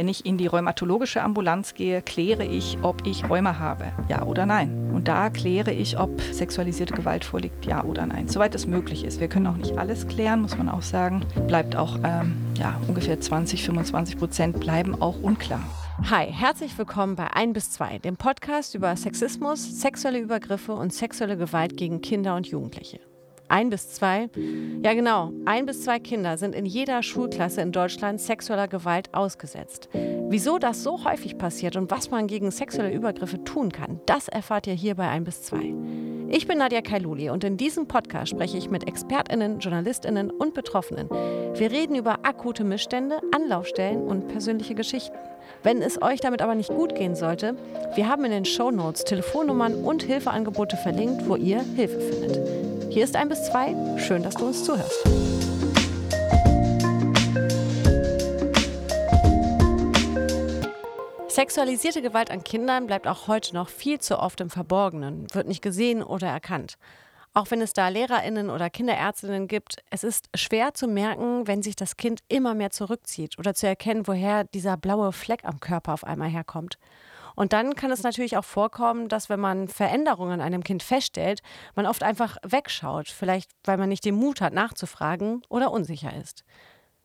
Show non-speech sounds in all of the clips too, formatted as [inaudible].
Wenn ich in die rheumatologische Ambulanz gehe, kläre ich, ob ich Rheuma habe, ja oder nein. Und da kläre ich, ob sexualisierte Gewalt vorliegt, ja oder nein. Soweit es möglich ist. Wir können auch nicht alles klären, muss man auch sagen. Bleibt auch ähm, ja, ungefähr 20, 25 Prozent bleiben auch unklar. Hi, herzlich willkommen bei 1 bis 2, dem Podcast über Sexismus, sexuelle Übergriffe und sexuelle Gewalt gegen Kinder und Jugendliche. Ein bis zwei, ja genau, ein bis zwei Kinder sind in jeder Schulklasse in Deutschland sexueller Gewalt ausgesetzt. Wieso das so häufig passiert und was man gegen sexuelle Übergriffe tun kann, das erfahrt ihr hier bei ein bis zwei. Ich bin Nadja Kailuli und in diesem Podcast spreche ich mit ExpertInnen, JournalistInnen und Betroffenen. Wir reden über akute Missstände, Anlaufstellen und persönliche Geschichten. Wenn es euch damit aber nicht gut gehen sollte, wir haben in den Show Notes Telefonnummern und Hilfeangebote verlinkt, wo ihr Hilfe findet. Hier ist ein bis zwei. Schön, dass du uns zuhörst. Sexualisierte Gewalt an Kindern bleibt auch heute noch viel zu oft im Verborgenen, wird nicht gesehen oder erkannt. Auch wenn es da Lehrerinnen oder Kinderärztinnen gibt, es ist schwer zu merken, wenn sich das Kind immer mehr zurückzieht oder zu erkennen, woher dieser blaue Fleck am Körper auf einmal herkommt. Und dann kann es natürlich auch vorkommen, dass wenn man Veränderungen an einem Kind feststellt, man oft einfach wegschaut, vielleicht weil man nicht den Mut hat nachzufragen oder unsicher ist.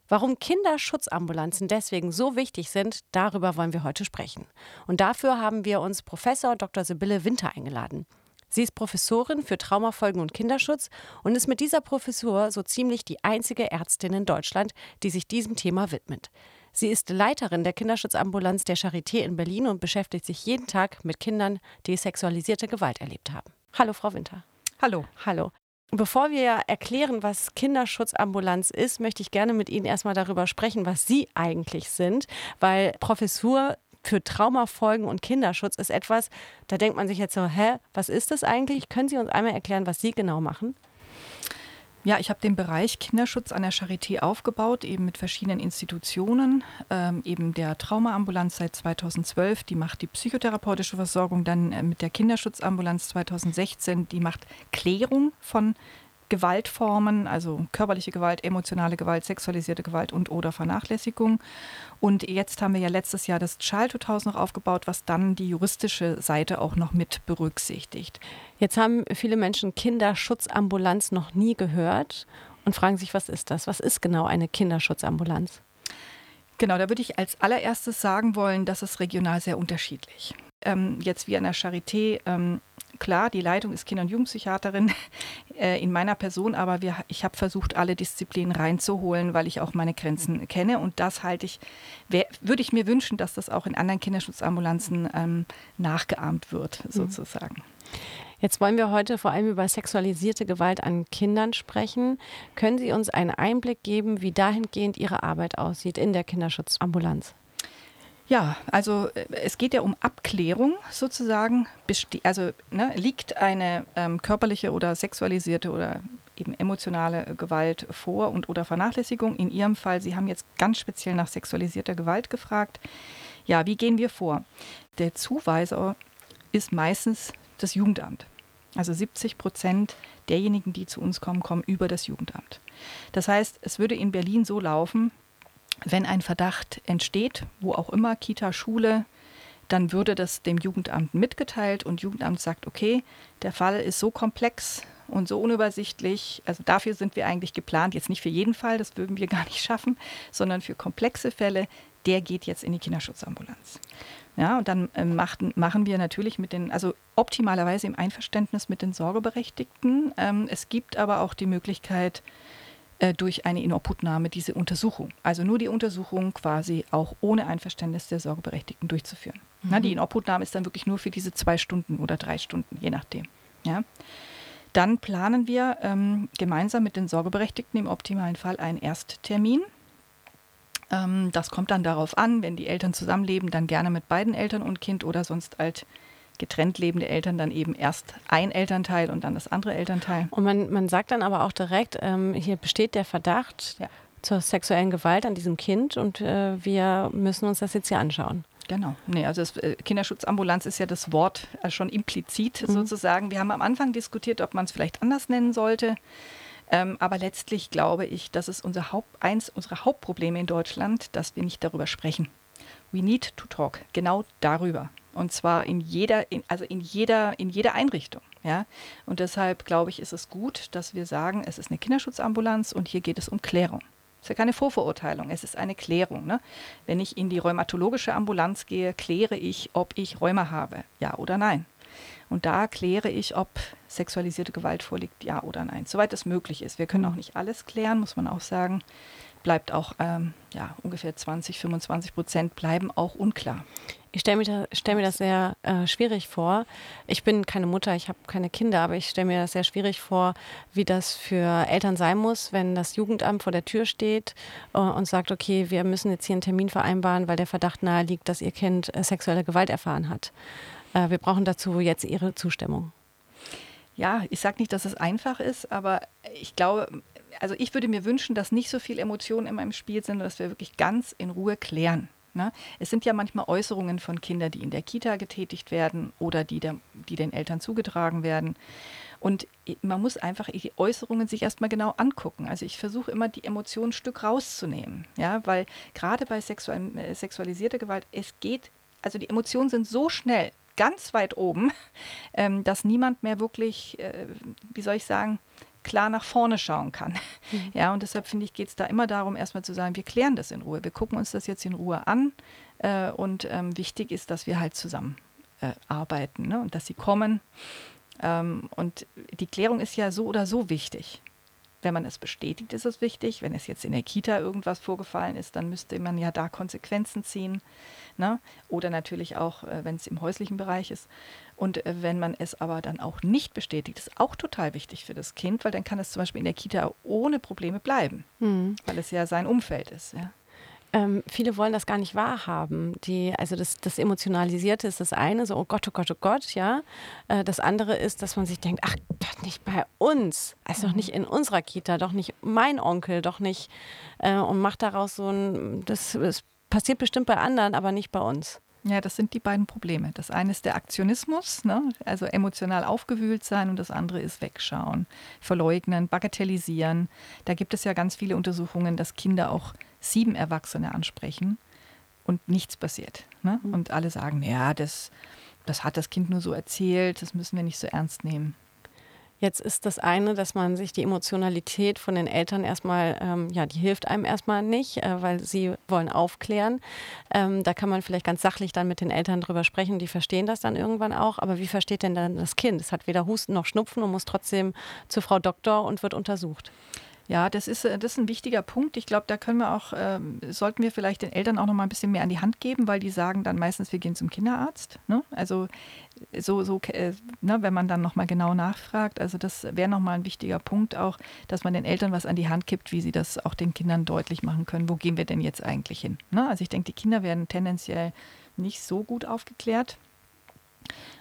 Warum Kinderschutzambulanzen deswegen so wichtig sind, darüber wollen wir heute sprechen. Und dafür haben wir uns Professor Dr. Sibylle Winter eingeladen. Sie ist Professorin für Traumafolgen und Kinderschutz und ist mit dieser Professur so ziemlich die einzige Ärztin in Deutschland, die sich diesem Thema widmet. Sie ist Leiterin der Kinderschutzambulanz der Charité in Berlin und beschäftigt sich jeden Tag mit Kindern, die sexualisierte Gewalt erlebt haben. Hallo, Frau Winter. Hallo. Hallo. Bevor wir erklären, was Kinderschutzambulanz ist, möchte ich gerne mit Ihnen erstmal darüber sprechen, was Sie eigentlich sind, weil Professur für Traumafolgen und Kinderschutz ist etwas, da denkt man sich jetzt so, hä, was ist das eigentlich? Können Sie uns einmal erklären, was Sie genau machen? Ja, ich habe den Bereich Kinderschutz an der Charité aufgebaut, eben mit verschiedenen Institutionen, ähm, eben der Traumaambulanz seit 2012, die macht die psychotherapeutische Versorgung, dann äh, mit der Kinderschutzambulanz 2016, die macht Klärung von Gewaltformen, also körperliche Gewalt, emotionale Gewalt, sexualisierte Gewalt und oder Vernachlässigung. Und jetzt haben wir ja letztes Jahr das Childhood House noch aufgebaut, was dann die juristische Seite auch noch mit berücksichtigt. Jetzt haben viele Menschen Kinderschutzambulanz noch nie gehört und fragen sich, was ist das? Was ist genau eine Kinderschutzambulanz? Genau, da würde ich als allererstes sagen wollen, das ist regional sehr unterschiedlich. Ähm, jetzt wie an der Charité ähm, klar, die Leitung ist Kinder- und Jugendpsychiaterin [laughs] äh, in meiner Person, aber wir, ich habe versucht, alle Disziplinen reinzuholen, weil ich auch meine Grenzen kenne. Und das halte ich, würde ich mir wünschen, dass das auch in anderen Kinderschutzambulanzen ähm, nachgeahmt wird, mhm. sozusagen. Jetzt wollen wir heute vor allem über sexualisierte Gewalt an Kindern sprechen. Können Sie uns einen Einblick geben, wie dahingehend Ihre Arbeit aussieht in der Kinderschutzambulanz? Ja, also äh, es geht ja um Abklärung sozusagen. Also ne, liegt eine ähm, körperliche oder sexualisierte oder eben emotionale Gewalt vor und oder Vernachlässigung. In Ihrem Fall, Sie haben jetzt ganz speziell nach sexualisierter Gewalt gefragt. Ja, wie gehen wir vor? Der Zuweiser ist meistens das Jugendamt. Also 70 Prozent derjenigen, die zu uns kommen, kommen über das Jugendamt. Das heißt, es würde in Berlin so laufen, wenn ein Verdacht entsteht, wo auch immer, Kita, Schule, dann würde das dem Jugendamt mitgeteilt und Jugendamt sagt, okay, der Fall ist so komplex und so unübersichtlich, also dafür sind wir eigentlich geplant, jetzt nicht für jeden Fall, das würden wir [laughs] gar nicht schaffen, sondern für komplexe Fälle, der geht jetzt in die Kinderschutzambulanz. Ja, und dann äh, machten, machen wir natürlich mit den, also optimalerweise im Einverständnis mit den Sorgeberechtigten. Ähm, es gibt aber auch die Möglichkeit, äh, durch eine Inobhutnahme diese Untersuchung, also nur die Untersuchung quasi auch ohne Einverständnis der Sorgeberechtigten durchzuführen. Mhm. Na, die Inobhutnahme ist dann wirklich nur für diese zwei Stunden oder drei Stunden, je nachdem. Ja. Dann planen wir ähm, gemeinsam mit den Sorgeberechtigten im optimalen Fall einen Ersttermin. Ähm, das kommt dann darauf an, wenn die Eltern zusammenleben, dann gerne mit beiden Eltern und Kind oder sonst halt getrennt lebende Eltern dann eben erst ein Elternteil und dann das andere Elternteil. Und man, man sagt dann aber auch direkt, ähm, hier besteht der Verdacht ja. zur sexuellen Gewalt an diesem Kind und äh, wir müssen uns das jetzt hier anschauen. Genau. Nee, also das, äh, Kinderschutzambulanz ist ja das Wort äh, schon implizit mhm. sozusagen. Wir haben am Anfang diskutiert, ob man es vielleicht anders nennen sollte. Ähm, aber letztlich glaube ich, das ist unser Haupt, eins unserer Hauptprobleme in Deutschland, dass wir nicht darüber sprechen we need to talk, genau darüber. Und zwar in jeder, in, also in jeder, in jeder Einrichtung. Ja? Und deshalb glaube ich, ist es gut, dass wir sagen, es ist eine Kinderschutzambulanz und hier geht es um Klärung. Es ist ja keine Vorverurteilung, es ist eine Klärung. Ne? Wenn ich in die rheumatologische Ambulanz gehe, kläre ich, ob ich Rheuma habe, ja oder nein. Und da kläre ich, ob sexualisierte Gewalt vorliegt, ja oder nein, soweit es möglich ist. Wir können auch nicht alles klären, muss man auch sagen. Bleibt auch ähm, ja, ungefähr 20, 25 Prozent bleiben auch unklar. Ich stelle mir, stell mir das sehr äh, schwierig vor. Ich bin keine Mutter, ich habe keine Kinder, aber ich stelle mir das sehr schwierig vor, wie das für Eltern sein muss, wenn das Jugendamt vor der Tür steht äh, und sagt, okay, wir müssen jetzt hier einen Termin vereinbaren, weil der Verdacht nahe liegt, dass Ihr Kind äh, sexuelle Gewalt erfahren hat. Äh, wir brauchen dazu jetzt Ihre Zustimmung. Ja, ich sage nicht, dass es einfach ist, aber ich glaube, also ich würde mir wünschen, dass nicht so viel Emotionen in meinem Spiel sind, dass wir wirklich ganz in Ruhe klären. Ne? Es sind ja manchmal Äußerungen von Kindern, die in der Kita getätigt werden oder die, der, die den Eltern zugetragen werden. Und man muss einfach die Äußerungen sich erstmal genau angucken. Also ich versuche immer, die Emotionen ein Stück rauszunehmen. Ja, weil gerade bei sexual, äh, sexualisierter Gewalt, es geht, also die Emotionen sind so schnell ganz weit oben, [laughs] ähm, dass niemand mehr wirklich, äh, wie soll ich sagen, klar nach vorne schauen kann. Mhm. Ja, und deshalb finde ich, geht es da immer darum, erstmal zu sagen, wir klären das in Ruhe. Wir gucken uns das jetzt in Ruhe an. Äh, und ähm, wichtig ist, dass wir halt zusammen äh, arbeiten ne? und dass sie kommen. Ähm, und die Klärung ist ja so oder so wichtig. Wenn man es bestätigt, ist es wichtig. Wenn es jetzt in der Kita irgendwas vorgefallen ist, dann müsste man ja da Konsequenzen ziehen. Ne? Oder natürlich auch, äh, wenn es im häuslichen Bereich ist. Und äh, wenn man es aber dann auch nicht bestätigt, ist auch total wichtig für das Kind, weil dann kann es zum Beispiel in der Kita ohne Probleme bleiben, mhm. weil es ja sein Umfeld ist. Ja. Ähm, viele wollen das gar nicht wahrhaben. Die, also das, das Emotionalisierte ist das eine, so oh Gott, oh Gott, oh Gott, ja. Äh, das andere ist, dass man sich denkt, ach, doch nicht bei uns, also mhm. doch nicht in unserer Kita, doch nicht mein Onkel, doch nicht äh, und macht daraus so ein, das, das passiert bestimmt bei anderen, aber nicht bei uns. Ja, das sind die beiden Probleme. Das eine ist der Aktionismus, ne? also emotional aufgewühlt sein und das andere ist wegschauen, verleugnen, bagatellisieren. Da gibt es ja ganz viele Untersuchungen, dass Kinder auch sieben Erwachsene ansprechen und nichts passiert. Ne? Mhm. Und alle sagen, ja, das, das hat das Kind nur so erzählt, das müssen wir nicht so ernst nehmen. Jetzt ist das eine, dass man sich die Emotionalität von den Eltern erstmal, ähm, ja, die hilft einem erstmal nicht, äh, weil sie wollen aufklären. Ähm, da kann man vielleicht ganz sachlich dann mit den Eltern drüber sprechen, die verstehen das dann irgendwann auch. Aber wie versteht denn dann das Kind? Es hat weder Husten noch Schnupfen und muss trotzdem zur Frau Doktor und wird untersucht. Ja, das ist, äh, das ist ein wichtiger Punkt. Ich glaube, da können wir auch, äh, sollten wir vielleicht den Eltern auch noch mal ein bisschen mehr an die Hand geben, weil die sagen dann meistens, wir gehen zum Kinderarzt. Ne? Also so, so äh, ne, wenn man dann noch mal genau nachfragt. Also das wäre noch mal ein wichtiger Punkt auch, dass man den Eltern was an die Hand gibt, wie sie das auch den Kindern deutlich machen können. Wo gehen wir denn jetzt eigentlich hin? Ne? Also ich denke, die Kinder werden tendenziell nicht so gut aufgeklärt.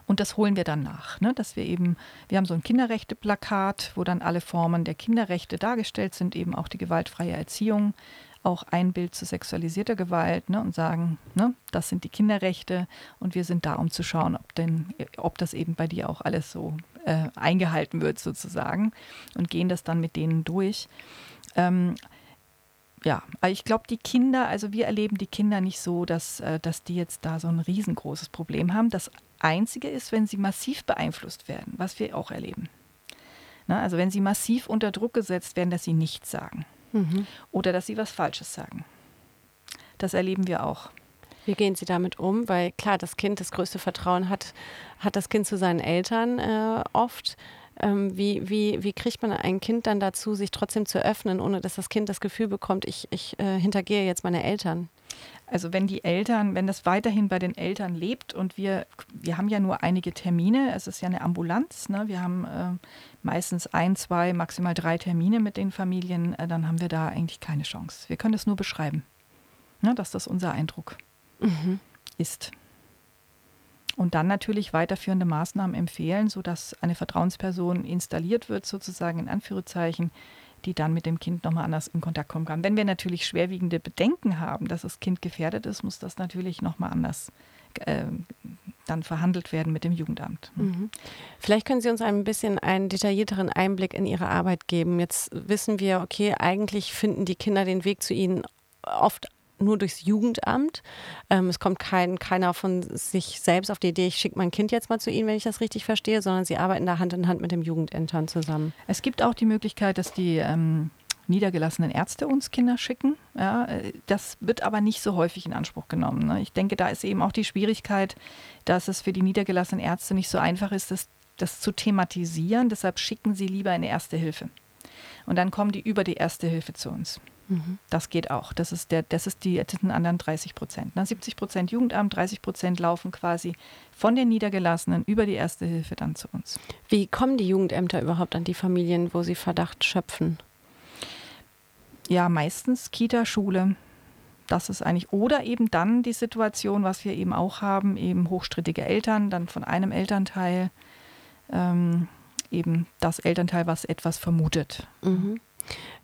Und das holen wir dann nach, ne? dass wir eben, wir haben so ein Kinderrechte-Plakat, wo dann alle Formen der Kinderrechte dargestellt sind, eben auch die gewaltfreie Erziehung, auch ein Bild zu sexualisierter Gewalt ne? und sagen, ne? das sind die Kinderrechte und wir sind da, um zu schauen, ob, denn, ob das eben bei dir auch alles so äh, eingehalten wird sozusagen und gehen das dann mit denen durch. Ähm, ja, ich glaube, die Kinder, also wir erleben die Kinder nicht so, dass, äh, dass die jetzt da so ein riesengroßes Problem haben. Das Einzige ist, wenn sie massiv beeinflusst werden, was wir auch erleben. Na, also wenn sie massiv unter Druck gesetzt werden, dass sie nichts sagen mhm. oder dass sie was Falsches sagen. Das erleben wir auch. Wie gehen Sie damit um? Weil klar, das Kind das größte Vertrauen hat, hat das Kind zu seinen Eltern äh, oft. Ähm, wie, wie, wie kriegt man ein Kind dann dazu, sich trotzdem zu öffnen, ohne dass das Kind das Gefühl bekommt, ich, ich äh, hintergehe jetzt meine Eltern? Also wenn die Eltern, wenn das weiterhin bei den Eltern lebt und wir, wir haben ja nur einige Termine, es ist ja eine Ambulanz, ne? wir haben äh, meistens ein, zwei, maximal drei Termine mit den Familien, äh, dann haben wir da eigentlich keine Chance. Wir können das nur beschreiben, ne? dass das unser Eindruck mhm. ist. Und dann natürlich weiterführende Maßnahmen empfehlen, sodass eine Vertrauensperson installiert wird, sozusagen in Anführungszeichen, die dann mit dem Kind nochmal anders in Kontakt kommen kann. Wenn wir natürlich schwerwiegende Bedenken haben, dass das Kind gefährdet ist, muss das natürlich nochmal anders äh, dann verhandelt werden mit dem Jugendamt. Mhm. Vielleicht können Sie uns ein bisschen einen detaillierteren Einblick in Ihre Arbeit geben. Jetzt wissen wir, okay, eigentlich finden die Kinder den Weg zu Ihnen oft nur durchs Jugendamt. Ähm, es kommt kein, keiner von sich selbst auf die Idee, ich schicke mein Kind jetzt mal zu Ihnen, wenn ich das richtig verstehe, sondern Sie arbeiten da Hand in Hand mit dem Jugendämtern zusammen. Es gibt auch die Möglichkeit, dass die ähm, niedergelassenen Ärzte uns Kinder schicken. Ja, äh, das wird aber nicht so häufig in Anspruch genommen. Ne? Ich denke, da ist eben auch die Schwierigkeit, dass es für die niedergelassenen Ärzte nicht so einfach ist, das, das zu thematisieren. Deshalb schicken sie lieber eine Erste Hilfe. Und dann kommen die über die Erste Hilfe zu uns. Mhm. Das geht auch. Das ist, der, das ist die das sind anderen 30 Prozent. 70 Prozent Jugendamt, 30 Prozent laufen quasi von den Niedergelassenen über die Erste Hilfe dann zu uns. Wie kommen die Jugendämter überhaupt an die Familien, wo sie Verdacht schöpfen? Ja, meistens Kita, Schule. Das ist eigentlich, oder eben dann die Situation, was wir eben auch haben, eben hochstrittige Eltern, dann von einem Elternteil, ähm, eben das Elternteil, was etwas vermutet. Mhm.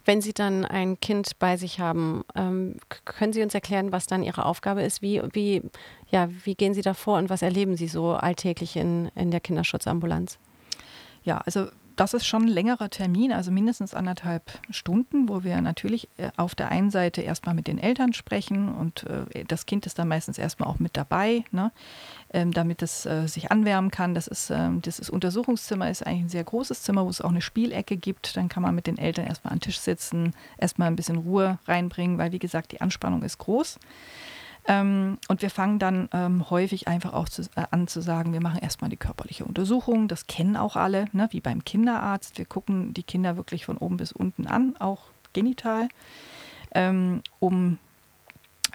Wenn Sie dann ein Kind bei sich haben, ähm, können Sie uns erklären, was dann Ihre Aufgabe ist? Wie, wie, ja, wie gehen Sie da vor und was erleben Sie so alltäglich in, in der Kinderschutzambulanz? Ja, also das ist schon ein längerer Termin, also mindestens anderthalb Stunden, wo wir natürlich äh, auf der einen Seite erstmal mit den Eltern sprechen und äh, das Kind ist dann meistens erstmal auch mit dabei, ne, ähm, damit es äh, sich anwärmen kann. Das ist, ähm, das ist Untersuchungszimmer, ist eigentlich ein sehr großes Zimmer, wo es auch eine Spielecke gibt. Dann kann man mit den Eltern erstmal an den Tisch sitzen, erstmal ein bisschen Ruhe reinbringen, weil wie gesagt, die Anspannung ist groß. Ähm, und wir fangen dann ähm, häufig einfach auch zu, äh, an zu sagen, wir machen erstmal die körperliche Untersuchung. Das kennen auch alle, ne? wie beim Kinderarzt. Wir gucken die Kinder wirklich von oben bis unten an, auch genital, ähm, um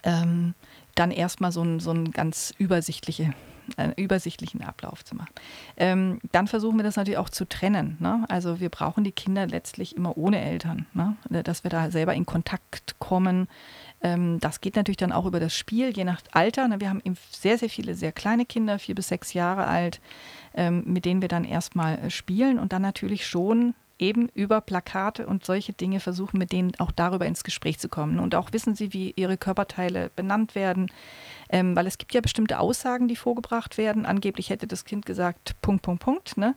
ähm, dann erstmal so ein, so ein ganz übersichtliche einen übersichtlichen Ablauf zu machen. Ähm, dann versuchen wir das natürlich auch zu trennen. Ne? Also wir brauchen die Kinder letztlich immer ohne Eltern, ne? dass wir da selber in Kontakt kommen, ähm, das geht natürlich dann auch über das Spiel, je nach Alter. Ne? Wir haben sehr, sehr viele sehr kleine Kinder, vier bis sechs Jahre alt, ähm, mit denen wir dann erstmal äh, spielen und dann natürlich schon eben über Plakate und solche Dinge versuchen, mit denen auch darüber ins Gespräch zu kommen. Und auch wissen sie, wie ihre Körperteile benannt werden, ähm, weil es gibt ja bestimmte Aussagen, die vorgebracht werden. Angeblich hätte das Kind gesagt, Punkt, Punkt, Punkt. Ne?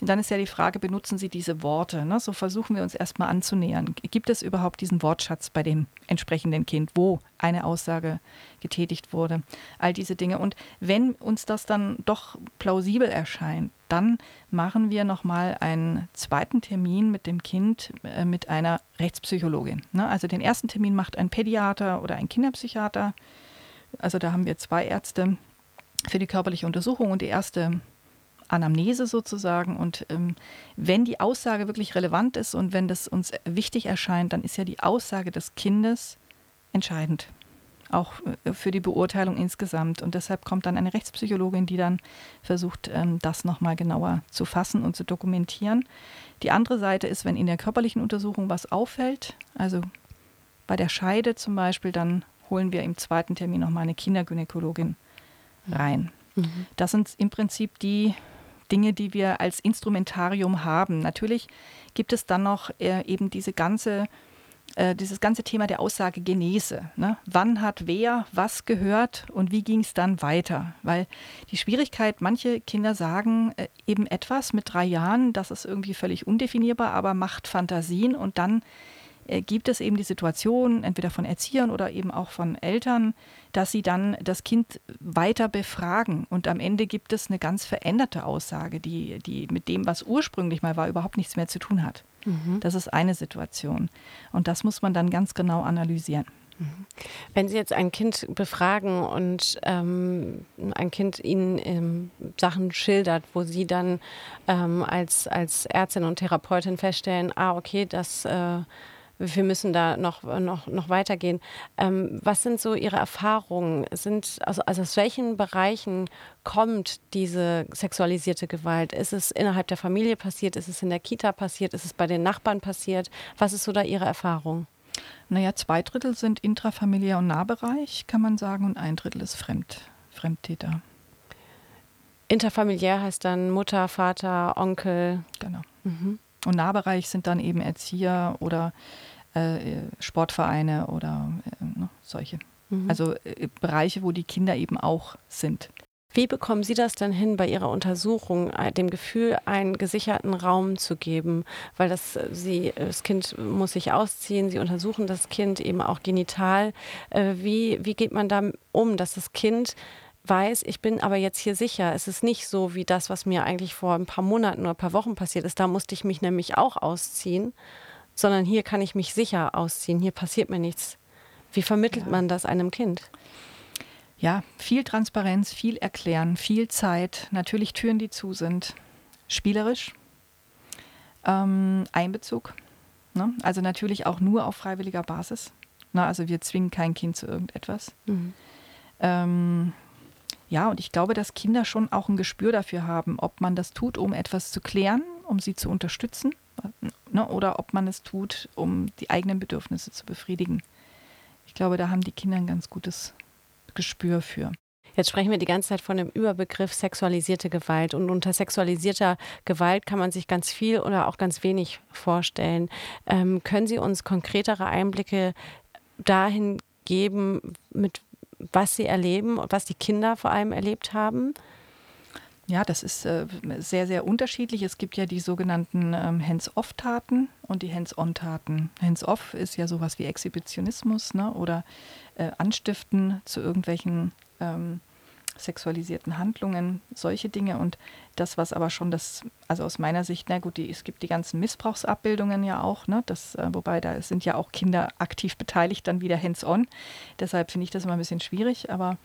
Und dann ist ja die Frage, benutzen sie diese Worte? Ne? So versuchen wir uns erstmal anzunähern. Gibt es überhaupt diesen Wortschatz bei dem entsprechenden Kind, wo eine Aussage getätigt wurde? All diese Dinge. Und wenn uns das dann doch plausibel erscheint, dann machen wir nochmal einen zweiten Termin mit dem Kind äh, mit einer Rechtspsychologin. Ne? Also den ersten Termin macht ein Pädiater oder ein Kinderpsychiater. Also da haben wir zwei Ärzte für die körperliche Untersuchung und die erste Anamnese sozusagen. Und ähm, wenn die Aussage wirklich relevant ist und wenn das uns wichtig erscheint, dann ist ja die Aussage des Kindes entscheidend. Auch äh, für die Beurteilung insgesamt. Und deshalb kommt dann eine Rechtspsychologin, die dann versucht, ähm, das nochmal genauer zu fassen und zu dokumentieren. Die andere Seite ist, wenn in der körperlichen Untersuchung was auffällt, also bei der Scheide zum Beispiel, dann holen wir im zweiten Termin nochmal eine Kindergynäkologin rein. Mhm. Das sind im Prinzip die Dinge, die wir als Instrumentarium haben. Natürlich gibt es dann noch äh, eben diese ganze, äh, dieses ganze Thema der Aussagegenese. Ne? Wann hat wer was gehört und wie ging es dann weiter? Weil die Schwierigkeit, manche Kinder sagen äh, eben etwas mit drei Jahren, das ist irgendwie völlig undefinierbar, aber macht Fantasien und dann äh, gibt es eben die Situation, entweder von Erziehern oder eben auch von Eltern, dass sie dann das Kind weiter befragen. Und am Ende gibt es eine ganz veränderte Aussage, die, die mit dem, was ursprünglich mal war, überhaupt nichts mehr zu tun hat. Mhm. Das ist eine Situation. Und das muss man dann ganz genau analysieren. Mhm. Wenn Sie jetzt ein Kind befragen und ähm, ein Kind Ihnen ähm, Sachen schildert, wo Sie dann ähm, als, als Ärztin und Therapeutin feststellen, ah, okay, das äh, wir müssen da noch, noch, noch weitergehen. Ähm, was sind so Ihre Erfahrungen? Sind, also, also aus welchen Bereichen kommt diese sexualisierte Gewalt? Ist es innerhalb der Familie passiert? Ist es in der Kita passiert? Ist es bei den Nachbarn passiert? Was ist so da Ihre Erfahrung? Naja, zwei Drittel sind intrafamiliär und Nahbereich, kann man sagen, und ein Drittel ist Fremd, Fremdtäter. Interfamiliär heißt dann Mutter, Vater, Onkel. Genau. Mhm. Und Nahbereich sind dann eben Erzieher oder äh, Sportvereine oder äh, ne, solche. Mhm. Also äh, Bereiche, wo die Kinder eben auch sind. Wie bekommen Sie das denn hin, bei Ihrer Untersuchung äh, dem Gefühl einen gesicherten Raum zu geben? Weil das, äh, Sie, das Kind muss sich ausziehen, Sie untersuchen das Kind eben auch genital. Wie, wie geht man da um, dass das Kind weiß, ich bin aber jetzt hier sicher. Es ist nicht so wie das, was mir eigentlich vor ein paar Monaten oder ein paar Wochen passiert ist. Da musste ich mich nämlich auch ausziehen, sondern hier kann ich mich sicher ausziehen. Hier passiert mir nichts. Wie vermittelt ja. man das einem Kind? Ja, viel Transparenz, viel Erklären, viel Zeit, natürlich Türen, die zu sind, spielerisch, ähm, Einbezug, ne? also natürlich auch nur auf freiwilliger Basis. Ne? Also wir zwingen kein Kind zu irgendetwas. Mhm. Ähm, ja, und ich glaube, dass Kinder schon auch ein Gespür dafür haben, ob man das tut, um etwas zu klären, um sie zu unterstützen, ne? oder ob man es tut, um die eigenen Bedürfnisse zu befriedigen. Ich glaube, da haben die Kinder ein ganz gutes Gespür für. Jetzt sprechen wir die ganze Zeit von dem Überbegriff sexualisierte Gewalt. Und unter sexualisierter Gewalt kann man sich ganz viel oder auch ganz wenig vorstellen. Ähm, können Sie uns konkretere Einblicke dahin geben, mit was Sie erleben und was die Kinder vor allem erlebt haben? Ja, das ist äh, sehr, sehr unterschiedlich. Es gibt ja die sogenannten ähm, Hands-off-Taten und die Hands-on-Taten. Hands-off ist ja sowas wie Exhibitionismus ne? oder äh, Anstiften zu irgendwelchen ähm, sexualisierten Handlungen, solche Dinge. Und das, was aber schon das, also aus meiner Sicht, na gut, die, es gibt die ganzen Missbrauchsabbildungen ja auch, ne? Das, äh, wobei da sind ja auch Kinder aktiv beteiligt, dann wieder hands-on. Deshalb finde ich das immer ein bisschen schwierig, aber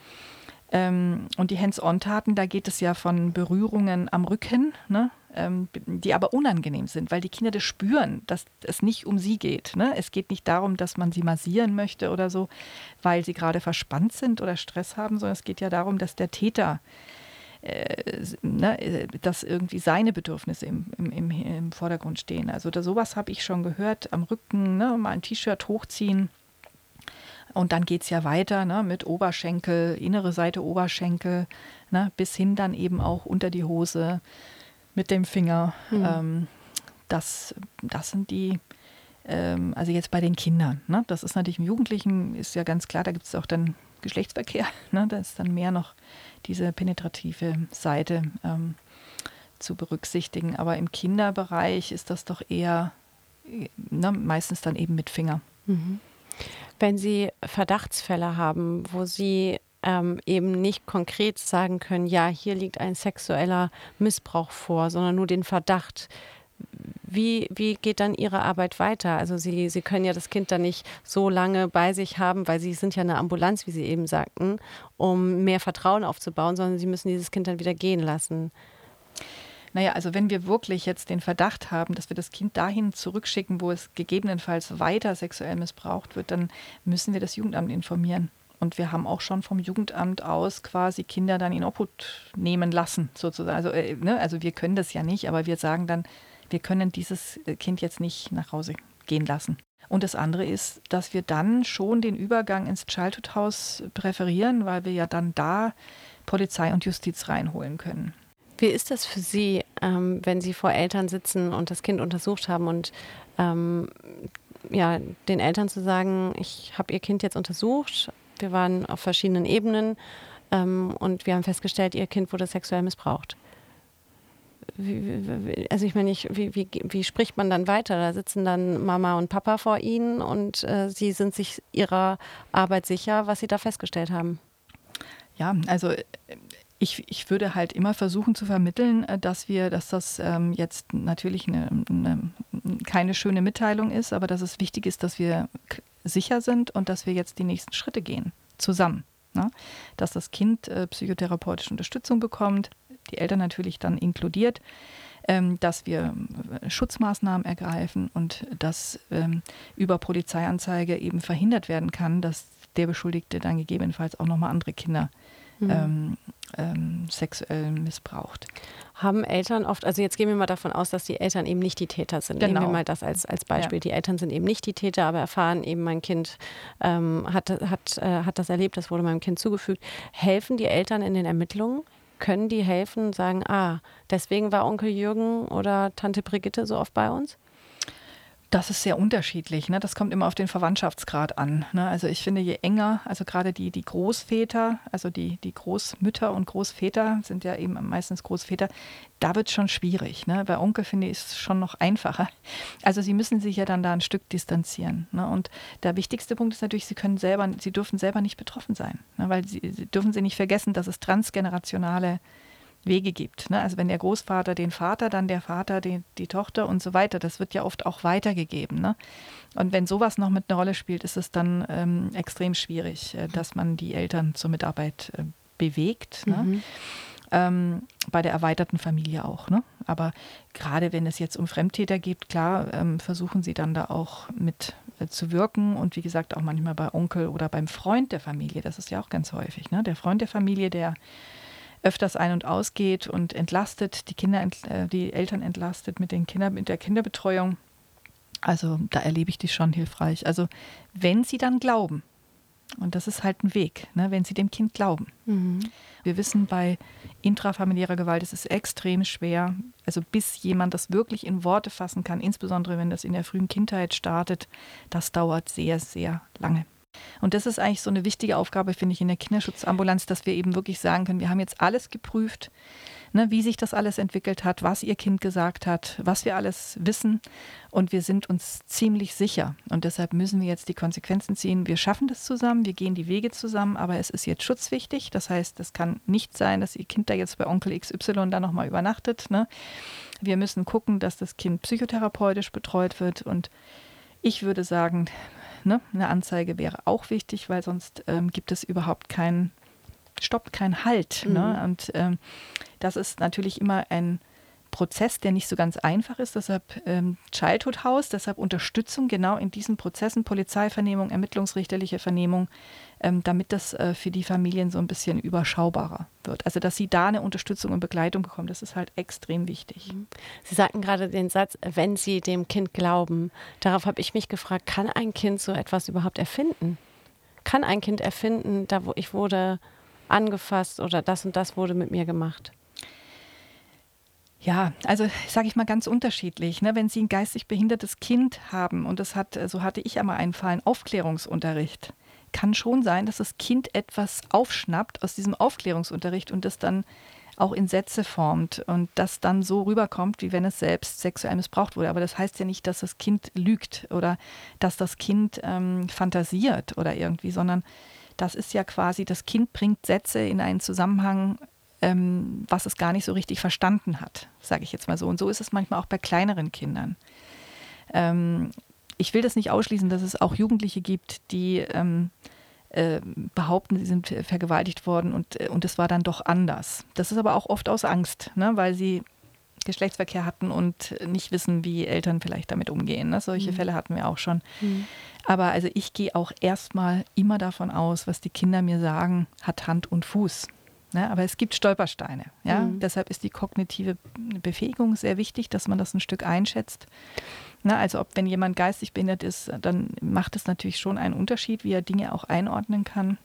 ähm, und die Hands-on-Taten, da geht es ja von Berührungen am Rücken, ne? ähm, die aber unangenehm sind, weil die Kinder das spüren, dass es nicht um sie geht. Ne? Es geht nicht darum, dass man sie massieren möchte oder so, weil sie gerade verspannt sind oder Stress haben, sondern es geht ja darum, dass der Täter äh, ne, dass irgendwie seine Bedürfnisse im, im, im, im Vordergrund stehen. Also da, sowas habe ich schon gehört, am Rücken ne, mal ein T-Shirt hochziehen und dann geht es ja weiter ne, mit Oberschenkel, innere Seite Oberschenkel, ne, bis hin dann eben auch unter die Hose mit dem Finger. Mhm. Ähm, das, das sind die, ähm, also jetzt bei den Kindern. Ne, das ist natürlich im Jugendlichen, ist ja ganz klar, da gibt es auch dann Geschlechtsverkehr. [laughs] Ne, da ist dann mehr noch diese penetrative Seite ähm, zu berücksichtigen. Aber im Kinderbereich ist das doch eher ne, meistens dann eben mit Finger. Mhm. Wenn Sie Verdachtsfälle haben, wo Sie ähm, eben nicht konkret sagen können, ja, hier liegt ein sexueller Missbrauch vor, sondern nur den Verdacht, wie, wie geht dann Ihre Arbeit weiter? Also Sie, Sie können ja das Kind dann nicht so lange bei sich haben, weil Sie sind ja eine Ambulanz, wie Sie eben sagten, um mehr Vertrauen aufzubauen, sondern Sie müssen dieses Kind dann wieder gehen lassen. Naja, also wenn wir wirklich jetzt den Verdacht haben, dass wir das Kind dahin zurückschicken, wo es gegebenenfalls weiter sexuell missbraucht wird, dann müssen wir das Jugendamt informieren. Und wir haben auch schon vom Jugendamt aus quasi Kinder dann in Obhut nehmen lassen, sozusagen. Also, äh, ne? also wir können das ja nicht, aber wir sagen dann, wir können dieses äh, Kind jetzt nicht nach Hause gehen lassen. Und das andere ist, dass wir dann schon den Übergang ins Childhood House präferieren, weil wir ja dann da Polizei und Justiz reinholen können. Wie ist das für Sie, ähm, wenn Sie vor Eltern sitzen und das Kind untersucht haben und ähm, ja, den Eltern zu sagen, ich habe Ihr Kind jetzt untersucht, wir waren auf verschiedenen Ebenen ähm, und wir haben festgestellt, Ihr Kind wurde sexuell missbraucht. Wie, also ich meine, ich, wie, wie, wie, spricht man dann weiter? Da sitzen dann Mama und Papa vor Ihnen und äh, Sie sind sich Ihrer Arbeit sicher, was Sie da festgestellt haben. Ja, also ich, ich würde halt immer versuchen zu vermitteln, äh, dass wir, dass das ähm, jetzt natürlich eine, eine, keine schöne Mitteilung ist, aber dass es wichtig ist, dass wir sicher sind und dass wir jetzt die nächsten Schritte gehen, zusammen. Ne? Dass das Kind äh, psychotherapeutische Unterstützung bekommt, die Eltern natürlich dann inkludiert, ähm, dass wir äh, Schutzmaßnahmen ergreifen und dass ähm, über Polizeianzeige eben verhindert werden kann, dass der Beschuldigte dann gegebenenfalls auch nochmal andere Kinder mhm. ähm, ähm, sexuell missbraucht. Haben Eltern oft, also jetzt gehen wir mal davon aus, dass die Eltern eben nicht die Täter sind. Genau. Nehmen wir genau. mal das als, als Beispiel. Ja. Die Eltern sind eben nicht die Täter, aber erfahren eben, mein Kind ähm, hat, hat, äh, hat das erlebt, das wurde meinem Kind zugefügt. Helfen die Eltern in den Ermittlungen? Können die helfen, sagen, ah, deswegen war Onkel Jürgen oder Tante Brigitte so oft bei uns? Das ist sehr unterschiedlich. Ne? Das kommt immer auf den Verwandtschaftsgrad an. Ne? Also ich finde, je enger, also gerade die, die Großväter, also die, die Großmütter und Großväter sind ja eben meistens Großväter, da wird es schon schwierig. Ne? Bei Onkel finde ich es schon noch einfacher. Also sie müssen sich ja dann da ein Stück distanzieren. Ne? Und der wichtigste Punkt ist natürlich, sie können selber, sie dürfen selber nicht betroffen sein. Ne? Weil sie, sie dürfen sie nicht vergessen, dass es transgenerationale Wege gibt. Ne? Also wenn der Großvater den Vater, dann der Vater die, die Tochter und so weiter. Das wird ja oft auch weitergegeben. Ne? Und wenn sowas noch mit einer Rolle spielt, ist es dann ähm, extrem schwierig, äh, dass man die Eltern zur Mitarbeit äh, bewegt. Ne? Mhm. Ähm, bei der erweiterten Familie auch. Ne? Aber gerade wenn es jetzt um Fremdtäter geht, klar, ähm, versuchen sie dann da auch mit äh, zu wirken und wie gesagt auch manchmal bei Onkel oder beim Freund der Familie. Das ist ja auch ganz häufig. Ne? Der Freund der Familie, der öfters ein- und ausgeht und entlastet, die Kinder, äh, die Eltern entlastet mit den Kindern, mit der Kinderbetreuung. Also da erlebe ich die schon hilfreich. Also wenn sie dann glauben, und das ist halt ein Weg, ne, wenn sie dem Kind glauben. Mhm. Wir wissen, bei intrafamiliärer Gewalt ist es extrem schwer, also bis jemand das wirklich in Worte fassen kann, insbesondere wenn das in der frühen Kindheit startet, das dauert sehr, sehr lange. Und das ist eigentlich so eine wichtige Aufgabe, finde ich, in der Kinderschutzambulanz, dass wir eben wirklich sagen können, wir haben jetzt alles geprüft, ne, wie sich das alles entwickelt hat, was Ihr Kind gesagt hat, was wir alles wissen. Und wir sind uns ziemlich sicher. Und deshalb müssen wir jetzt die Konsequenzen ziehen. Wir schaffen das zusammen, wir gehen die Wege zusammen, aber es ist jetzt schutzwichtig. Das heißt, es kann nicht sein, dass Ihr Kind da jetzt bei Onkel XY da nochmal übernachtet. Ne? Wir müssen gucken, dass das Kind psychotherapeutisch betreut wird und ich würde sagen, Ne? Eine Anzeige wäre auch wichtig, weil sonst ähm, gibt es überhaupt keinen Stopp, keinen Halt. Ne? Mhm. Ne? Und ähm, das ist natürlich immer ein Prozess, der nicht so ganz einfach ist. Deshalb ähm, Childhood House, deshalb Unterstützung genau in diesen Prozessen, Polizeivernehmung, ermittlungsrichterliche Vernehmung, ähm, damit das äh, für die Familien so ein bisschen überschaubarer wird. Also dass sie da eine Unterstützung und Begleitung bekommen, das ist halt extrem wichtig. Mhm. Sie sagten gerade den Satz, wenn Sie dem Kind glauben. Darauf habe ich mich gefragt, kann ein Kind so etwas überhaupt erfinden? Kann ein Kind erfinden, da wo ich wurde angefasst oder das und das wurde mit mir gemacht? Ja, also sage ich mal ganz unterschiedlich. Ne? Wenn Sie ein geistig behindertes Kind haben und das hat, so hatte ich einmal einen Fall, einen Aufklärungsunterricht, kann schon sein, dass das Kind etwas aufschnappt aus diesem Aufklärungsunterricht und das dann auch in Sätze formt und das dann so rüberkommt, wie wenn es selbst sexuell missbraucht wurde. Aber das heißt ja nicht, dass das Kind lügt oder dass das Kind ähm, fantasiert oder irgendwie, sondern das ist ja quasi, das Kind bringt Sätze in einen Zusammenhang, ähm, was es gar nicht so richtig verstanden hat, sage ich jetzt mal so. Und so ist es manchmal auch bei kleineren Kindern. Ähm, ich will das nicht ausschließen, dass es auch Jugendliche gibt, die ähm, äh, behaupten, sie sind vergewaltigt worden und, äh, und es war dann doch anders. Das ist aber auch oft aus Angst, ne, weil sie Geschlechtsverkehr hatten und nicht wissen, wie Eltern vielleicht damit umgehen. Ne? Solche mhm. Fälle hatten wir auch schon. Mhm. Aber also ich gehe auch erstmal immer davon aus, was die Kinder mir sagen, hat Hand und Fuß. Ne? Aber es gibt Stolpersteine. Ja? Mhm. Deshalb ist die kognitive Befähigung sehr wichtig, dass man das ein Stück einschätzt. Ne? Also ob wenn jemand geistig behindert ist, dann macht es natürlich schon einen Unterschied, wie er Dinge auch einordnen kann.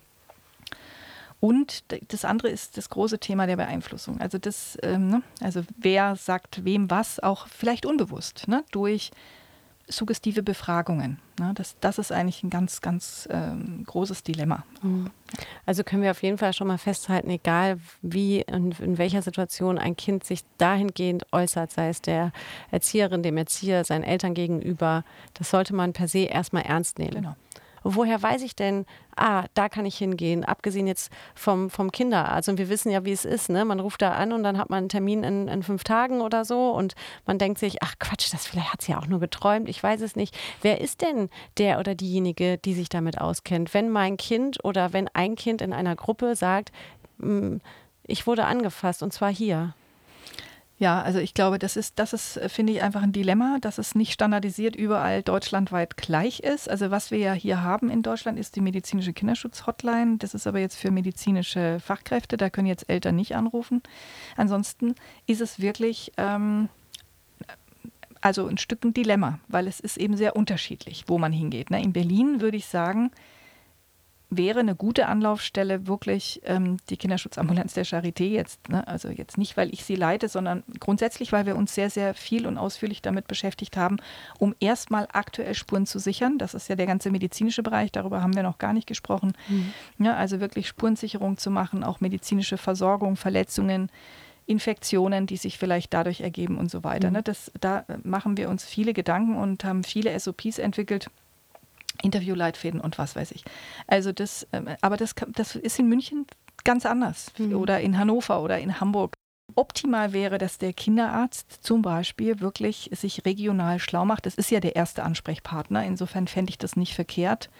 Und das andere ist das große Thema der Beeinflussung. Also das, ähm, ne? also wer sagt wem was, auch vielleicht unbewusst, ne? durch suggestive Befragungen. Ne? Das, das ist eigentlich ein ganz, ganz ähm, großes Dilemma. Mhm. Also können wir auf jeden Fall schon mal festhalten, egal wie und in welcher Situation ein Kind sich dahingehend äußert, sei es der Erzieherin, dem Erzieher, seinen Eltern gegenüber, das sollte man per se erstmal ernst nehmen. Genau woher weiß ich denn, ah, da kann ich hingehen, abgesehen jetzt vom, vom Kinder. Also wir wissen ja, wie es ist. Ne? Man ruft da an und dann hat man einen Termin in, in fünf Tagen oder so und man denkt sich, ach Quatsch, das vielleicht hat sie ja auch nur geträumt, ich weiß es nicht. Wer ist denn der oder diejenige, die sich damit auskennt? Wenn mein Kind oder wenn ein Kind in einer Gruppe sagt, hm, ich wurde angefasst und zwar hier. Ja, also ich glaube, das ist, das ist, äh, finde ich, einfach ein Dilemma, dass es nicht standardisiert überall deutschlandweit gleich ist. Also was wir ja hier haben in Deutschland ist die medizinische Kinderschutz-Hotline. Das ist aber jetzt für medizinische Fachkräfte, da können jetzt Eltern nicht anrufen. Ansonsten ist es wirklich ähm, also ein Stück ein Dilemma, weil es ist eben sehr unterschiedlich, wo man hingeht. Ne? In Berlin würde ich sagen, wäre eine gute Anlaufstelle wirklich ähm, die Kinderschutzambulanz der Charité jetzt. Ne? Also jetzt nicht, weil ich sie leite, sondern grundsätzlich, weil wir uns sehr, sehr viel und ausführlich damit beschäftigt haben, um erstmal aktuell Spuren zu sichern. Das ist ja der ganze medizinische Bereich, darüber haben wir noch gar nicht gesprochen. Mhm. Ja, also wirklich Spurensicherung zu machen, auch medizinische Versorgung, Verletzungen. Infektionen, die sich vielleicht dadurch ergeben und so weiter. Mhm. Ne? Das, da machen wir uns viele Gedanken und haben viele SOPs entwickelt, Interviewleitfäden und was weiß ich. Also das, ähm, aber das, das ist in München ganz anders mhm. oder in Hannover oder in Hamburg. Optimal wäre, dass der Kinderarzt zum Beispiel wirklich sich regional schlau macht. Das ist ja der erste Ansprechpartner. Insofern fände ich das nicht verkehrt,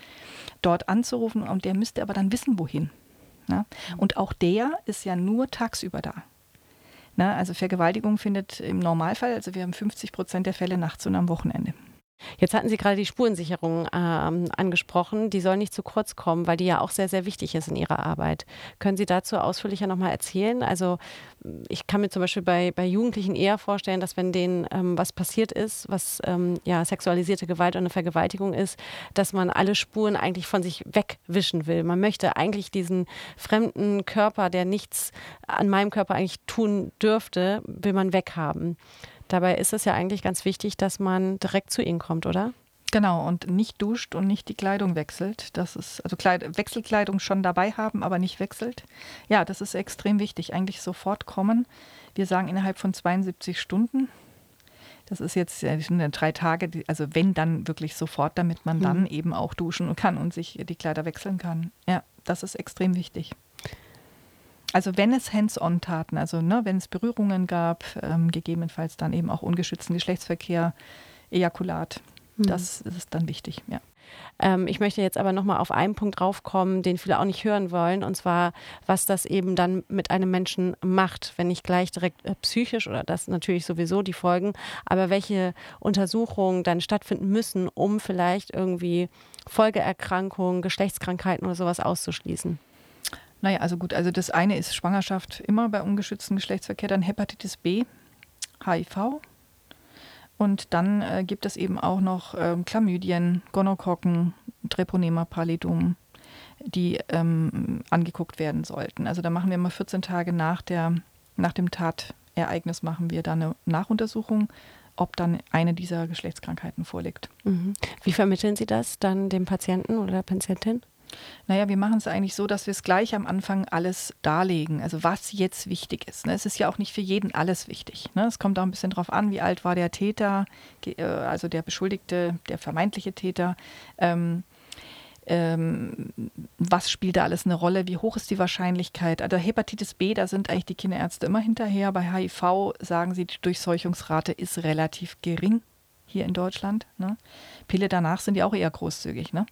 dort anzurufen. Und der müsste aber dann wissen, wohin. Na? Mhm. Und auch der ist ja nur tagsüber da. Na, also Vergewaltigung findet im Normalfall, also wir haben 50 Prozent der Fälle nachts und am Wochenende. Jetzt hatten Sie gerade die Spurensicherung ähm, angesprochen. Die soll nicht zu kurz kommen, weil die ja auch sehr, sehr wichtig ist in Ihrer Arbeit. Können Sie dazu ausführlicher nochmal erzählen? Also ich kann mir zum Beispiel bei, bei Jugendlichen eher vorstellen, dass wenn denen ähm, was passiert ist, was ähm, ja sexualisierte Gewalt oder eine Vergewaltigung ist, dass man alle Spuren eigentlich von sich wegwischen will. Man möchte eigentlich diesen fremden Körper, der nichts an meinem Körper eigentlich tun dürfte, will man weghaben. Dabei ist es ja eigentlich ganz wichtig, dass man direkt zu ihnen kommt, oder? Genau, und nicht duscht und nicht die Kleidung wechselt. Das ist, also Kleid Wechselkleidung schon dabei haben, aber nicht wechselt. Ja, das ist extrem wichtig. Eigentlich sofort kommen. Wir sagen innerhalb von 72 Stunden. Das ist jetzt drei Tage, also wenn dann wirklich sofort, damit man dann mhm. eben auch duschen kann und sich die Kleider wechseln kann. Ja, das ist extrem wichtig. Also wenn es Hands-on-Taten, also ne, wenn es Berührungen gab, ähm, gegebenenfalls dann eben auch ungeschützten Geschlechtsverkehr, Ejakulat, mhm. das ist dann wichtig, ja. Ähm, ich möchte jetzt aber nochmal auf einen Punkt draufkommen, den viele auch nicht hören wollen, und zwar, was das eben dann mit einem Menschen macht, wenn nicht gleich direkt äh, psychisch oder das natürlich sowieso die Folgen, aber welche Untersuchungen dann stattfinden müssen, um vielleicht irgendwie Folgeerkrankungen, Geschlechtskrankheiten oder sowas auszuschließen. Naja, also gut, also das eine ist Schwangerschaft immer bei ungeschütztem Geschlechtsverkehr, dann Hepatitis B, HIV. Und dann äh, gibt es eben auch noch ähm, Chlamydien, Gonokokken, Treponema pallidum, die ähm, angeguckt werden sollten. Also da machen wir immer 14 Tage nach, der, nach dem Tatereignis machen wir dann eine Nachuntersuchung, ob dann eine dieser Geschlechtskrankheiten vorliegt. Mhm. Wie vermitteln Sie das dann dem Patienten oder der Patientin? Naja, wir machen es eigentlich so, dass wir es gleich am Anfang alles darlegen, also was jetzt wichtig ist. Ne? Es ist ja auch nicht für jeden alles wichtig. Ne? Es kommt auch ein bisschen darauf an, wie alt war der Täter, äh, also der Beschuldigte, der vermeintliche Täter. Ähm, ähm, was spielt da alles eine Rolle? Wie hoch ist die Wahrscheinlichkeit? Also Hepatitis B, da sind eigentlich die Kinderärzte immer hinterher. Bei HIV sagen sie, die Durchseuchungsrate ist relativ gering hier in Deutschland. Ne? Pille danach sind die auch eher großzügig. Ne?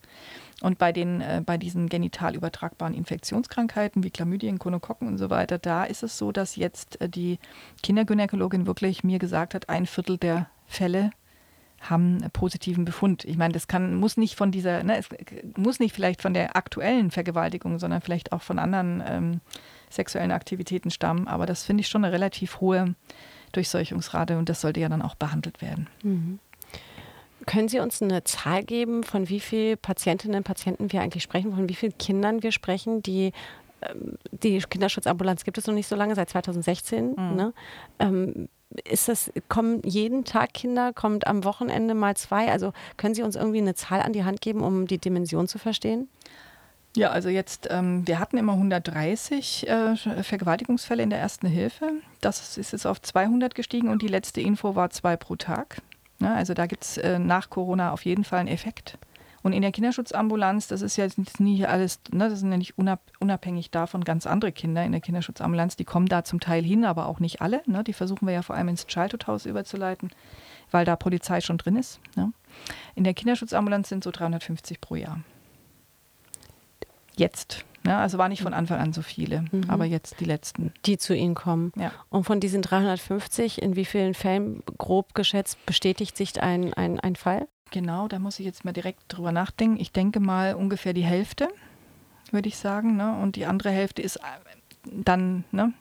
Und bei, den, äh, bei diesen genital übertragbaren Infektionskrankheiten wie Chlamydien, Konokokken und so weiter, da ist es so, dass jetzt äh, die Kindergynäkologin wirklich mir gesagt hat, ein Viertel der Fälle haben positiven Befund. Ich meine, das kann, muss nicht von dieser, ne, es muss nicht vielleicht von der aktuellen Vergewaltigung, sondern vielleicht auch von anderen ähm, sexuellen Aktivitäten stammen. Aber das finde ich schon eine relativ hohe Durchseuchungsrate und das sollte ja dann auch behandelt werden. Mhm. Können Sie uns eine Zahl geben, von wie vielen Patientinnen und Patienten wir eigentlich sprechen, von wie vielen Kindern wir sprechen, die ähm, die Kinderschutzambulanz gibt es noch nicht so lange, seit 2016. Mhm. Ne? Ähm, ist das, kommen jeden Tag Kinder, kommt am Wochenende mal zwei? Also können Sie uns irgendwie eine Zahl an die Hand geben, um die Dimension zu verstehen? Ja, also jetzt, ähm, wir hatten immer 130 äh, Vergewaltigungsfälle in der ersten Hilfe. Das ist jetzt auf 200 gestiegen und die letzte Info war zwei pro Tag. Ne? Also da gibt es äh, nach Corona auf jeden Fall einen Effekt. Und in der Kinderschutzambulanz, das ist ja jetzt nie alles, ne, das sind ja nicht unabhängig davon ganz andere Kinder in der Kinderschutzambulanz, die kommen da zum Teil hin, aber auch nicht alle. Ne? Die versuchen wir ja vor allem ins Childhood-Haus überzuleiten, weil da Polizei schon drin ist. Ne? In der Kinderschutzambulanz sind so 350 pro Jahr. Jetzt. Ne? Also war nicht von Anfang an so viele, mhm. aber jetzt die letzten. Die zu Ihnen kommen. Ja. Und von diesen 350, in wie vielen Fällen grob geschätzt bestätigt sich ein, ein, ein Fall? Genau, da muss ich jetzt mal direkt drüber nachdenken. Ich denke mal ungefähr die Hälfte, würde ich sagen. Ne? Und die andere Hälfte ist äh, dann, ne?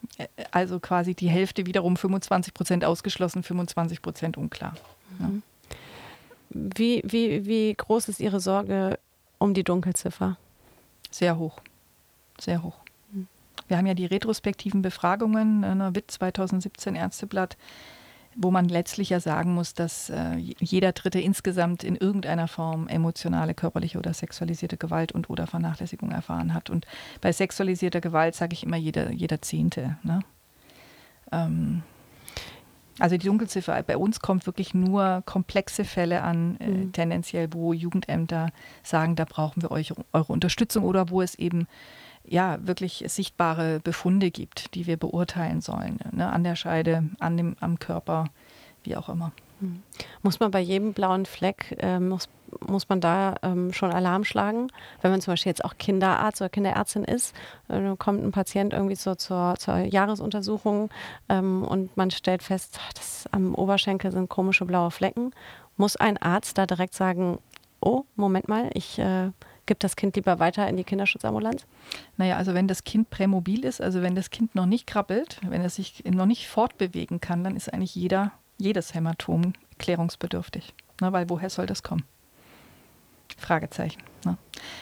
also quasi die Hälfte wiederum 25 Prozent ausgeschlossen, 25 Prozent unklar. Ne? Mhm. Wie, wie, wie groß ist Ihre Sorge um die Dunkelziffer? Sehr hoch. Sehr hoch. Wir haben ja die retrospektiven Befragungen, ne, WIT 2017 Ärzteblatt, wo man letztlich ja sagen muss, dass äh, jeder Dritte insgesamt in irgendeiner Form emotionale, körperliche oder sexualisierte Gewalt und oder Vernachlässigung erfahren hat. Und bei sexualisierter Gewalt sage ich immer jeder, jeder Zehnte. Ne? Ähm, also die Dunkelziffer, bei uns kommt wirklich nur komplexe Fälle an, äh, mhm. tendenziell, wo Jugendämter sagen, da brauchen wir euch, eure Unterstützung oder wo es eben ja wirklich sichtbare Befunde gibt, die wir beurteilen sollen. Ne? An der Scheide, an dem, am Körper, wie auch immer. Hm. Muss man bei jedem blauen Fleck, äh, muss, muss man da ähm, schon Alarm schlagen? Wenn man zum Beispiel jetzt auch Kinderarzt oder Kinderärztin ist, äh, kommt ein Patient irgendwie so zur, zur Jahresuntersuchung ähm, und man stellt fest, das, am Oberschenkel sind komische blaue Flecken. Muss ein Arzt da direkt sagen, oh, Moment mal, ich äh, gibt das Kind lieber weiter in die Kinderschutzambulanz? Naja, also wenn das Kind prämobil ist, also wenn das Kind noch nicht krabbelt, wenn es sich noch nicht fortbewegen kann, dann ist eigentlich jeder, jedes Hämatom klärungsbedürftig. Ne, weil woher soll das kommen? Fragezeichen. Ne?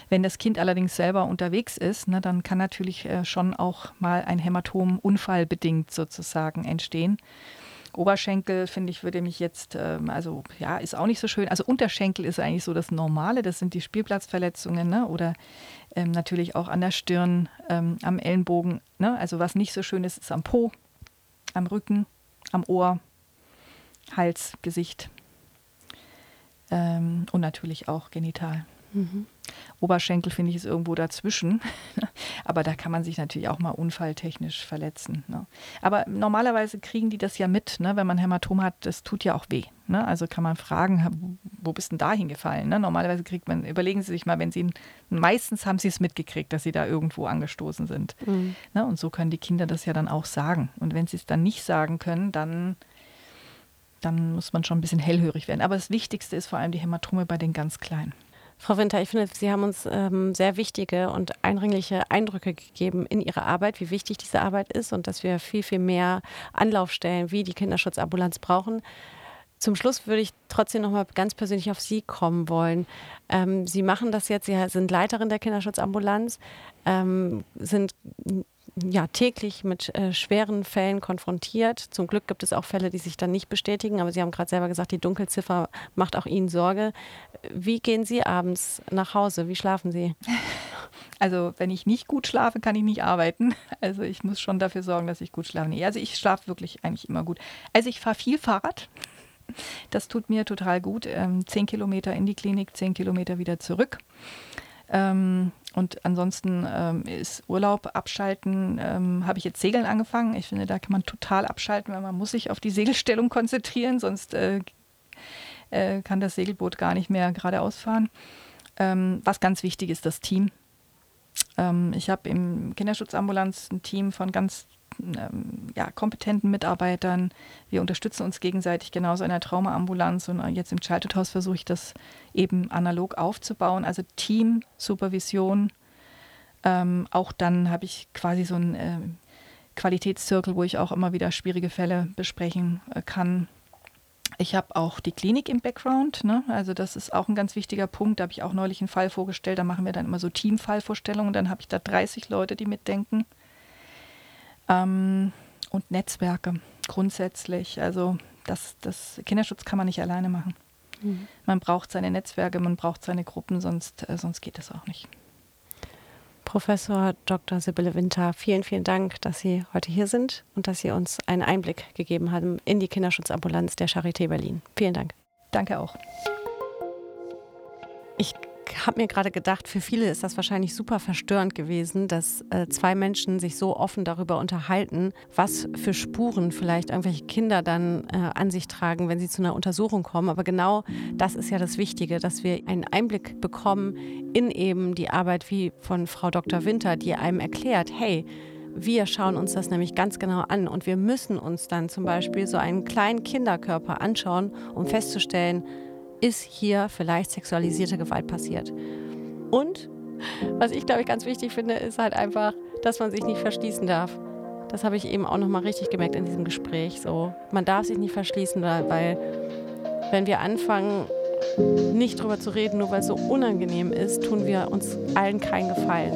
Wenn das Kind allerdings selber unterwegs ist, ne, dann kann natürlich äh, schon auch mal ein Hämatom unfallbedingt sozusagen entstehen. Oberschenkel, finde ich, würde mich jetzt, ähm, also ja, ist auch nicht so schön. Also Unterschenkel ist eigentlich so das Normale, das sind die Spielplatzverletzungen, ne? oder ähm, natürlich auch an der Stirn, ähm, am Ellenbogen. Ne? Also was nicht so schön ist, ist am Po, am Rücken, am Ohr, Hals, Gesicht ähm, und natürlich auch genital. Mhm. Oberschenkel finde ich ist irgendwo dazwischen. [laughs] Aber da kann man sich natürlich auch mal unfalltechnisch verletzen. Ne? Aber normalerweise kriegen die das ja mit, ne? wenn man Hämatom hat, das tut ja auch weh. Ne? Also kann man fragen, wo bist denn da hingefallen? Ne? Normalerweise kriegt man, überlegen Sie sich mal, wenn Sie, meistens haben Sie es mitgekriegt, dass Sie da irgendwo angestoßen sind. Mhm. Ne? Und so können die Kinder das ja dann auch sagen. Und wenn sie es dann nicht sagen können, dann dann muss man schon ein bisschen hellhörig werden. Aber das Wichtigste ist vor allem die Hämatome bei den ganz Kleinen. Frau Winter, ich finde, Sie haben uns ähm, sehr wichtige und eindringliche Eindrücke gegeben in Ihrer Arbeit, wie wichtig diese Arbeit ist und dass wir viel, viel mehr Anlaufstellen wie die Kinderschutzambulanz brauchen. Zum Schluss würde ich trotzdem noch mal ganz persönlich auf Sie kommen wollen. Ähm, Sie machen das jetzt, Sie sind Leiterin der Kinderschutzambulanz, ähm, sind ja, täglich mit äh, schweren Fällen konfrontiert. Zum Glück gibt es auch Fälle, die sich dann nicht bestätigen, aber Sie haben gerade selber gesagt, die Dunkelziffer macht auch Ihnen Sorge. Wie gehen Sie abends nach Hause? Wie schlafen Sie? [laughs] Also, wenn ich nicht gut schlafe, kann ich nicht arbeiten. Also, ich muss schon dafür sorgen, dass ich gut schlafe. Nee, also, ich schlafe wirklich eigentlich immer gut. Also, ich fahre viel Fahrrad. Das tut mir total gut. Ähm, zehn Kilometer in die Klinik, zehn Kilometer wieder zurück. Ähm, und ansonsten ähm, ist Urlaub abschalten, ähm, habe ich jetzt Segeln angefangen. Ich finde, da kann man total abschalten, weil man muss sich auf die Segelstellung [laughs] konzentrieren, sonst äh, äh, kann das Segelboot gar nicht mehr geradeaus fahren. Ähm, was ganz wichtig ist, das Team. Ähm, ich habe im Kinderschutzambulanz ein Team von ganz ähm, ja, kompetenten Mitarbeitern. Wir unterstützen uns gegenseitig genauso in der Traumaambulanz und jetzt im Childhood House versuche ich das eben analog aufzubauen. Also Team, Supervision. Ähm, auch dann habe ich quasi so einen äh, Qualitätszirkel, wo ich auch immer wieder schwierige Fälle besprechen äh, kann. Ich habe auch die Klinik im Background, ne? also das ist auch ein ganz wichtiger Punkt. Da habe ich auch neulich einen Fall vorgestellt. Da machen wir dann immer so Teamfallvorstellungen. Dann habe ich da 30 Leute, die mitdenken. Ähm, und Netzwerke grundsätzlich. Also das, das Kinderschutz kann man nicht alleine machen. Mhm. Man braucht seine Netzwerke, man braucht seine Gruppen, sonst, äh, sonst geht das auch nicht. Professor Dr. Sibylle Winter, vielen, vielen Dank, dass Sie heute hier sind und dass Sie uns einen Einblick gegeben haben in die Kinderschutzambulanz der Charité Berlin. Vielen Dank. Danke auch. Ich habe mir gerade gedacht, für viele ist das wahrscheinlich super verstörend gewesen, dass äh, zwei Menschen sich so offen darüber unterhalten, was für Spuren vielleicht irgendwelche Kinder dann äh, an sich tragen, wenn sie zu einer Untersuchung kommen. Aber genau das ist ja das Wichtige, dass wir einen Einblick bekommen in eben die Arbeit wie von Frau Dr. Winter, die einem erklärt, hey, wir schauen uns das nämlich ganz genau an und wir müssen uns dann zum Beispiel so einen kleinen Kinderkörper anschauen, um festzustellen, ist hier vielleicht sexualisierte Gewalt passiert. Und was ich glaube ich ganz wichtig finde, ist halt einfach, dass man sich nicht verschließen darf. Das habe ich eben auch nochmal richtig gemerkt in diesem Gespräch. So, man darf sich nicht verschließen, weil wenn wir anfangen, nicht drüber zu reden, nur weil es so unangenehm ist, tun wir uns allen keinen Gefallen.